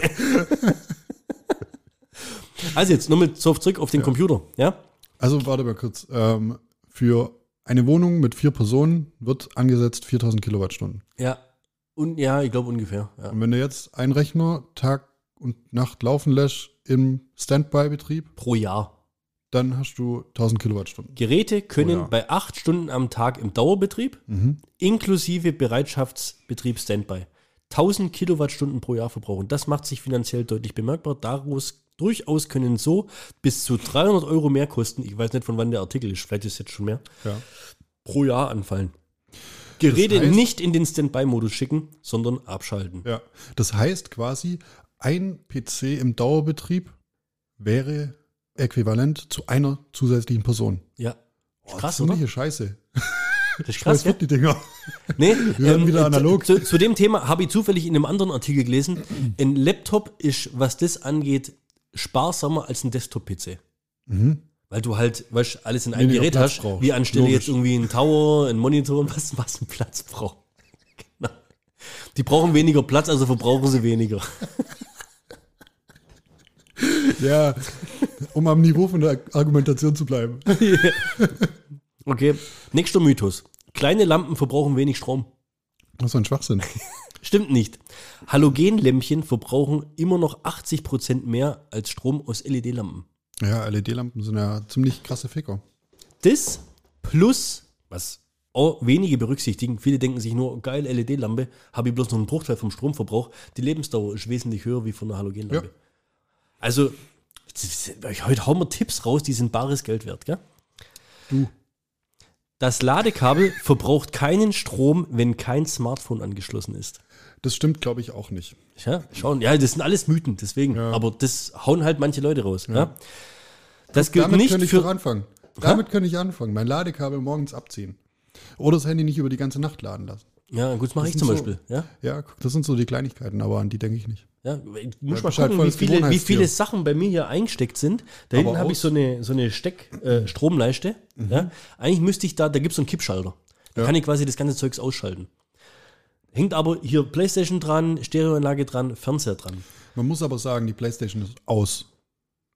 Also jetzt nochmal zurück auf den Computer. Ja? Also warte mal kurz. Ähm, für eine Wohnung mit vier Personen wird angesetzt 4000 Kilowattstunden. Ja. Und ja, ich glaube ungefähr. Ja. Und wenn du jetzt einen Rechner Tag und Nacht laufen lässt im Standby-Betrieb, Pro Jahr. dann hast du 1000 Kilowattstunden. Geräte können Oh ja. bei acht Stunden am Tag im Dauerbetrieb, inklusive Bereitschaftsbetrieb Standby, 1000 Kilowattstunden pro Jahr verbrauchen. Das macht sich finanziell deutlich bemerkbar. Daraus durchaus können so bis zu 300 Euro mehr kosten. Ich weiß nicht, von wann der Artikel ist. Vielleicht ist es jetzt schon mehr. Ja. Pro Jahr anfallen. Geräte Das heißt- nicht in den Standby-Modus schicken, sondern abschalten. ja. Das heißt quasi, ein PC im Dauerbetrieb wäre äquivalent zu einer zusätzlichen Person. Ja. Oh, krass, oder? ziemliche Scheiße. Das ist krass, wird die Dinger? Nee, Wir werden wieder analog. Zu, zu dem Thema habe ich zufällig in einem anderen Artikel gelesen. Ein Laptop ist, was das angeht, sparsamer als ein Desktop-PC. Weil du halt, weißt, alles in einem Gerät hast, brauchst. wie anstelle Logisch. jetzt irgendwie ein Tower, ein Monitor und was, was einen Platz braucht. Genau. Die brauchen weniger Platz, also verbrauchen sie weniger. Ja, um am Niveau von der Argumentation zu bleiben. Okay, nächster Mythos. Kleine Lampen verbrauchen wenig Strom. Was für ein Schwachsinn. Stimmt nicht. Halogenlämpchen verbrauchen immer noch 80% mehr als Strom aus LED-Lampen. Ja, LED-Lampen sind ja ziemlich krasse Ficker. Das plus, was auch wenige berücksichtigen, viele denken sich nur, geil, LED-Lampe, habe ich bloß noch einen Bruchteil vom Stromverbrauch. Die Lebensdauer ist wesentlich höher wie von einer Halogenlampe. Ja. Also, heute hauen wir Tipps raus, die sind bares Geld wert, gell? Du. Das Ladekabel verbraucht keinen Strom, wenn kein Smartphone angeschlossen ist. Das stimmt, glaube ich, auch nicht. Ja, schauen. Ja, das sind alles Mythen, deswegen. Ja. Aber das hauen halt manche Leute raus. Ja. Das gilt Damit nicht könnte ich doch für. anfangen. Damit könnte ich anfangen. Mein Ladekabel morgens abziehen. Oder das Handy nicht über die ganze Nacht laden lassen. Ja, gut, das mache ich sind zum so- Beispiel. Ja. Ja, guck, das sind so die Kleinigkeiten, aber an die denke ich nicht. Ja, ich muss Ja, mal bist halt wie das viele, wie viele Sachen bei mir hier eingesteckt sind. Da Aber hinten habe ich so eine, so eine Steck, äh, Stromleiste. Ja. Eigentlich müsste ich da, da gibt es so einen Kippschalter. Da Ja. kann ich quasi das ganze Zeugs ausschalten. Hängt aber hier Playstation dran, Stereoanlage dran, Fernseher dran. Man muss aber sagen, die Playstation ist aus.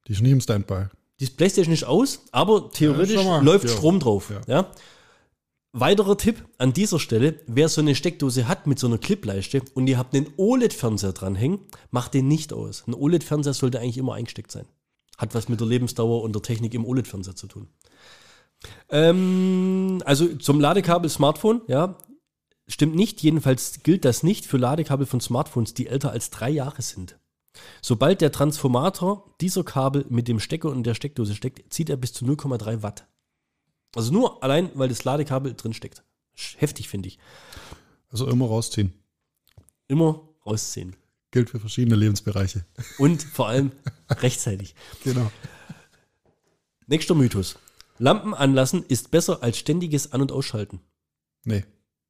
Die ist nicht im Standby. Die Playstation ist aus, aber theoretisch Ja, läuft Ja. Strom drauf. Ja. Weiterer Tipp an dieser Stelle, wer so eine Steckdose hat mit so einer Clipleiste und ihr habt einen OLED-Fernseher dranhängen, macht den nicht aus. Ein OLED-Fernseher sollte eigentlich immer eingesteckt sein. Hat was mit der Lebensdauer und der Technik im OLED-Fernseher zu tun. Ähm, also zum Ladekabel Smartphone, ja, stimmt nicht. Jedenfalls gilt das nicht für Ladekabel von Smartphones, die älter als drei Jahre sind. Sobald der Transformator dieser Kabel mit dem Stecker und der Steckdose steckt, zieht er bis zu 0,3 Watt. Also nur allein, weil das Ladekabel drin steckt. Heftig, finde ich. Also immer rausziehen. Immer rausziehen. Gilt für verschiedene Lebensbereiche. Und vor allem rechtzeitig. Genau. Nächster Mythos. Lampen anlassen ist besser als ständiges An- und Ausschalten. Nee.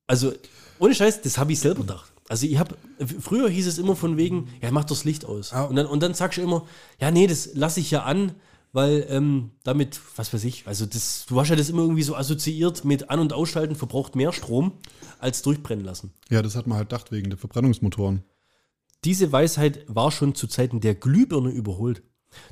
Also, ohne Scheiß, das habe ich selber gedacht. Also, ich habe, früher hieß es immer von wegen, ja, mach das Licht aus. Ah. Und, dann, und dann sagst du immer, ja, nee, das lasse ich ja an, weil ähm, damit, was weiß ich, also das, du hast ja das immer irgendwie so assoziiert mit An- und Ausschalten verbraucht mehr Strom als durchbrennen lassen. Ja, das hat man halt gedacht wegen der Verbrennungsmotoren. Diese Weisheit war schon zu Zeiten der Glühbirne überholt.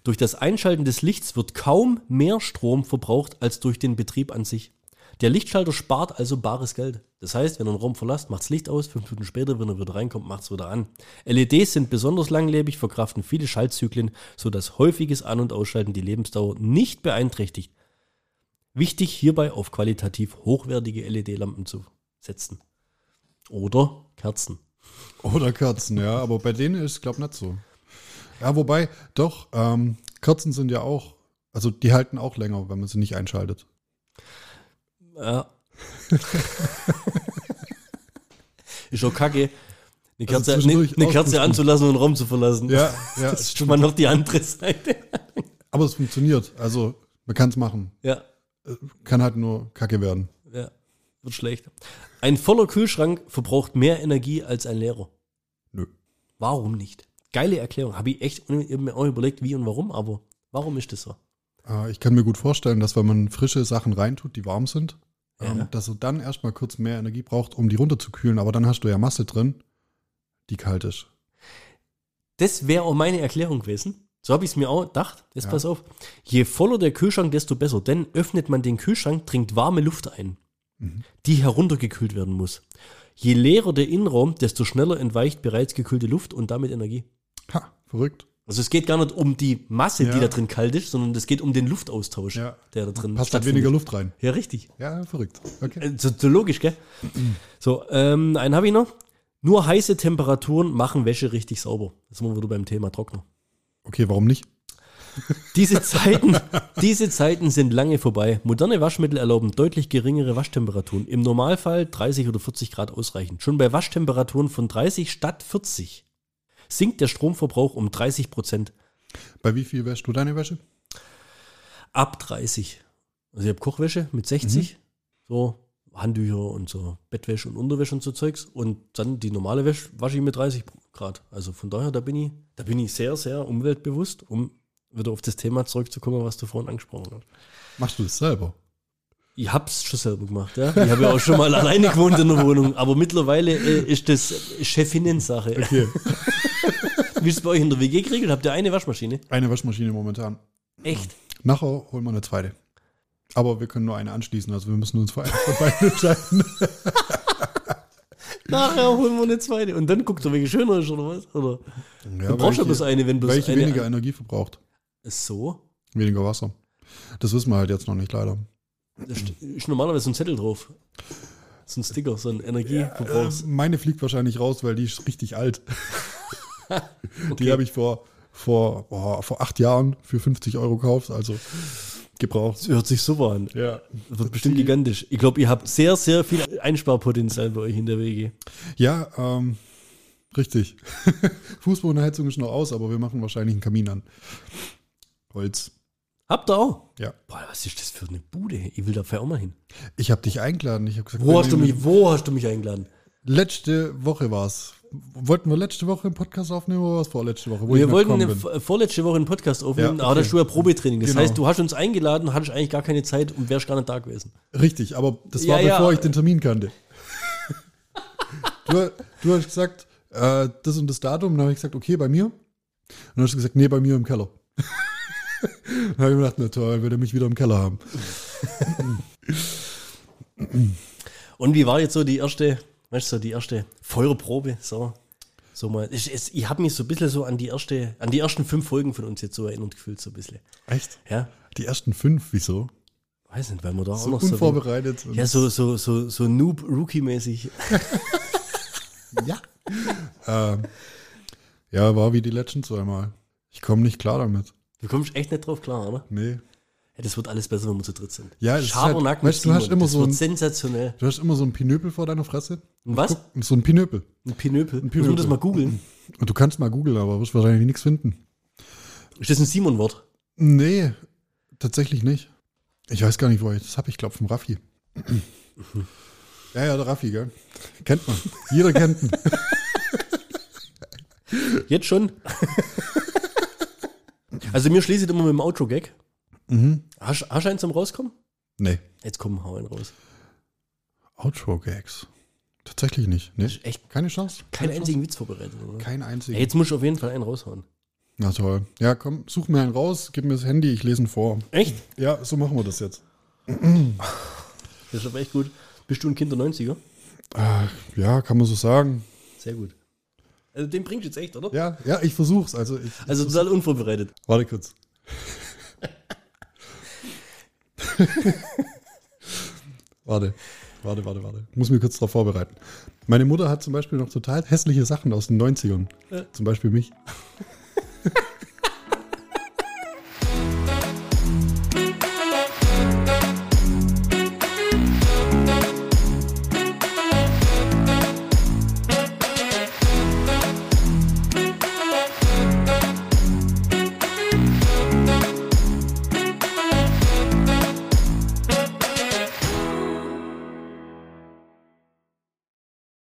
Durch das Einschalten des Lichts wird kaum mehr Strom verbraucht als durch den Betrieb an sich. Der Lichtschalter spart also bares Geld. Das heißt, wenn er einen Raum verlässt, macht's Licht aus, fünf Minuten später, wenn er wieder reinkommt, macht's wieder an. LEDs sind besonders langlebig, verkraften viele Schaltzyklen, sodass häufiges An- und Ausschalten die Lebensdauer nicht beeinträchtigt. Wichtig hierbei auf qualitativ hochwertige LED-Lampen zu setzen. Oder Kerzen. Oder Kerzen, ja. Aber bei denen ist es, glaube ich, nicht so. Ja, wobei, doch, ähm, Kerzen sind ja auch, also die halten auch länger, wenn man sie nicht einschaltet. Ja. ist auch kacke, eine Kerze, Also eine, eine Kerze anzulassen und den Raum zu verlassen. Ja, ja, das ist schon mal noch die andere Seite. Aber es funktioniert. Also, man kann es machen. Ja, Kann halt nur Kacke werden. ja, wird schlecht. Ein voller Kühlschrank verbraucht mehr Energie als ein leerer. Nö. Warum nicht? Geile Erklärung. Habe ich echt mir auch überlegt, wie und warum, aber warum ist das so? Äh, ich kann mir gut vorstellen, dass wenn man frische Sachen reintut, die warm sind, Ja. ähm, dass du dann erstmal kurz mehr Energie braucht, um die runterzukühlen. Aber dann hast du ja Masse drin, die kalt ist. Das wäre auch meine Erklärung gewesen. So habe ich es mir auch gedacht. Jetzt Ja. pass auf. Je voller der Kühlschrank, desto besser. Denn öffnet man den Kühlschrank, dringt warme Luft ein, Mhm. die heruntergekühlt werden muss. Je leerer der Innenraum, desto schneller entweicht bereits gekühlte Luft und damit Energie. Ha, verrückt. Also es geht gar nicht um die Masse, die Ja. da drin kalt ist, sondern es geht um den Luftaustausch, Ja. der da drin Passt halt weniger Luft rein. Ja, richtig. Ja, verrückt. Okay. Äh, So, so logisch, gell? So, ähm, einen habe ich noch. Nur heiße Temperaturen machen Wäsche richtig sauber. Das sind wir wieder beim Thema Trockner. Okay, warum nicht? Diese Zeiten, diese Zeiten sind lange vorbei. Moderne Waschmittel erlauben deutlich geringere Waschtemperaturen. Im Normalfall 30 oder 40 Grad ausreichen. Schon bei Waschtemperaturen von 30 statt 40 sinkt der Stromverbrauch um 30 Prozent. Bei wie viel wäschst du deine Wäsche? Ab 30. Also ich habe Kochwäsche mit 60, so Handtücher und so Bettwäsche und Unterwäsche und so Zeugs. Und dann die normale Wäsche wasche ich mit 30 Grad. Also von daher, da bin ich, da bin ich sehr, sehr umweltbewusst, um wieder auf das Thema zurückzukommen, was du vorhin angesprochen hast. Machst du das selber? Ich hab's schon selber gemacht, ja. Ich habe ja auch schon mal alleine gewohnt in der Wohnung, aber mittlerweile äh, ist das Chefinnen-Sache. Okay. Wie ist es bei euch in der WG geregelt? Habt ihr eine Waschmaschine? Eine Waschmaschine momentan. Echt? Nachher holen wir eine zweite. Aber wir können nur eine anschließen, also wir müssen uns für eine von beiden entscheiden. Nachher holen wir eine zweite. Und dann guckt ihr, welche schöner ist, oder was? Oder? Ja, du brauchst ja bloß eine, wenn bloß Welche eine. weniger Energie verbraucht. So? Weniger Wasser. Das wissen wir halt jetzt noch nicht, leider. Da st- ist normalerweise so ein Zettel drauf. So ein Sticker, so ein Äh, Energieverbrauchs. meine fliegt wahrscheinlich raus, weil die ist richtig alt. Die Okay. habe ich vor, vor, boah, vor acht Jahren für 50 Euro gekauft, also gebraucht. Das hört sich super an. Ja. Das wird bestimmt gigantisch. Ich glaube, ihr habt sehr, sehr viel Einsparpotenzial bei euch in der WG. Ja, ähm, richtig. Fußbodenheizung ist noch aus, aber wir machen wahrscheinlich einen Kamin an. Holz. Habt ihr auch? Ja. Boah, was ist das für eine Bude? Ich will da auch mal hin. Ich habe dich eingeladen. Ich habe gesagt, Wo hast, du mich, wo hast du mich eingeladen? Letzte Woche war's. Wollten wir letzte Woche einen Podcast aufnehmen oder was vorletzte Woche? Wo Wir wollten eine, vorletzte Woche einen Podcast aufnehmen, Ja, aber da okay. hast du ja Probetraining. Das Genau. heißt, du hast uns eingeladen, hattest eigentlich gar keine Zeit und wärst gar nicht da gewesen. Richtig, aber das war ja. bevor ich den Termin kannte. du, du hast gesagt, äh, das und das Datum, dann habe ich gesagt, okay, bei mir. Und dann hast du gesagt, nee, bei mir im Keller. dann habe ich mir gedacht, na toll, wird er mich wieder im Keller haben. Und wie war jetzt so die erste, weißt du, so die erste Feuerprobe? So, so mal. Ich, ich, ich habe mich so ein bisschen so an die erste, an die ersten fünf Folgen von uns jetzt so erinnert gefühlt, so ein bisschen. Echt? Ja, Die ersten fünf, wieso? weiß nicht, weil wir da auch So noch so. unvorbereitet. Ja, so, so, so, so Noob-Rookie-mäßig. ja. ähm, ja, war wie die letzten zweimal. Ich komme nicht klar damit. Du kommst echt nicht drauf klar, oder? Nee. Ja, das wird alles besser, wenn wir zu dritt sind. Ja, Schabernack halt- weißt du, du hast immer das so wird ein- sensationell. Du hast immer so ein Pinöpel vor deiner Fresse. Und was? Guck, so ein Pinöpel. Ein Pinöpel. Ein Pinöpel. Wir das mal googeln? Und du kannst mal googeln, aber wirst wahrscheinlich nichts finden. Ist das ein Simon-Wort? Nee, tatsächlich nicht. Ich weiß gar nicht, wo ich das habe. Ich glaube vom Raffi. ja, ja, der Raffi, gell? Kennt man. Jeder kennt ihn. Jetzt schon? also mir schließt immer mit dem Outro-Gag. Mhm. Hast, hast du einen zum Rauskommen? Nee. Jetzt komm, hau einen raus. Outro-Gags. Tatsächlich nicht. Nee. echt Keine Chance. Keinen Keine einzigen Witz vorbereitet, oder? Keinen einzigen. Ey, jetzt musst du auf jeden Fall einen raushauen. Na toll. Ja, komm, such mir einen raus, gib mir das Handy, ich lese ihn vor. Echt? Ja, so machen wir das jetzt. Das ist aber echt gut. Bist du ein Kind der 90er? Ah, ja, kann man so sagen. Sehr gut. Also den bringst du jetzt echt, oder? Ja, ja, ich versuch's. Also, ich, Also total unvorbereitet. warte kurz. warte, warte, warte, warte. Ich muss mich kurz darauf vorbereiten. Meine Mutter hat zum Beispiel noch total hässliche Sachen aus den 90ern. Ja. Zum Beispiel mich.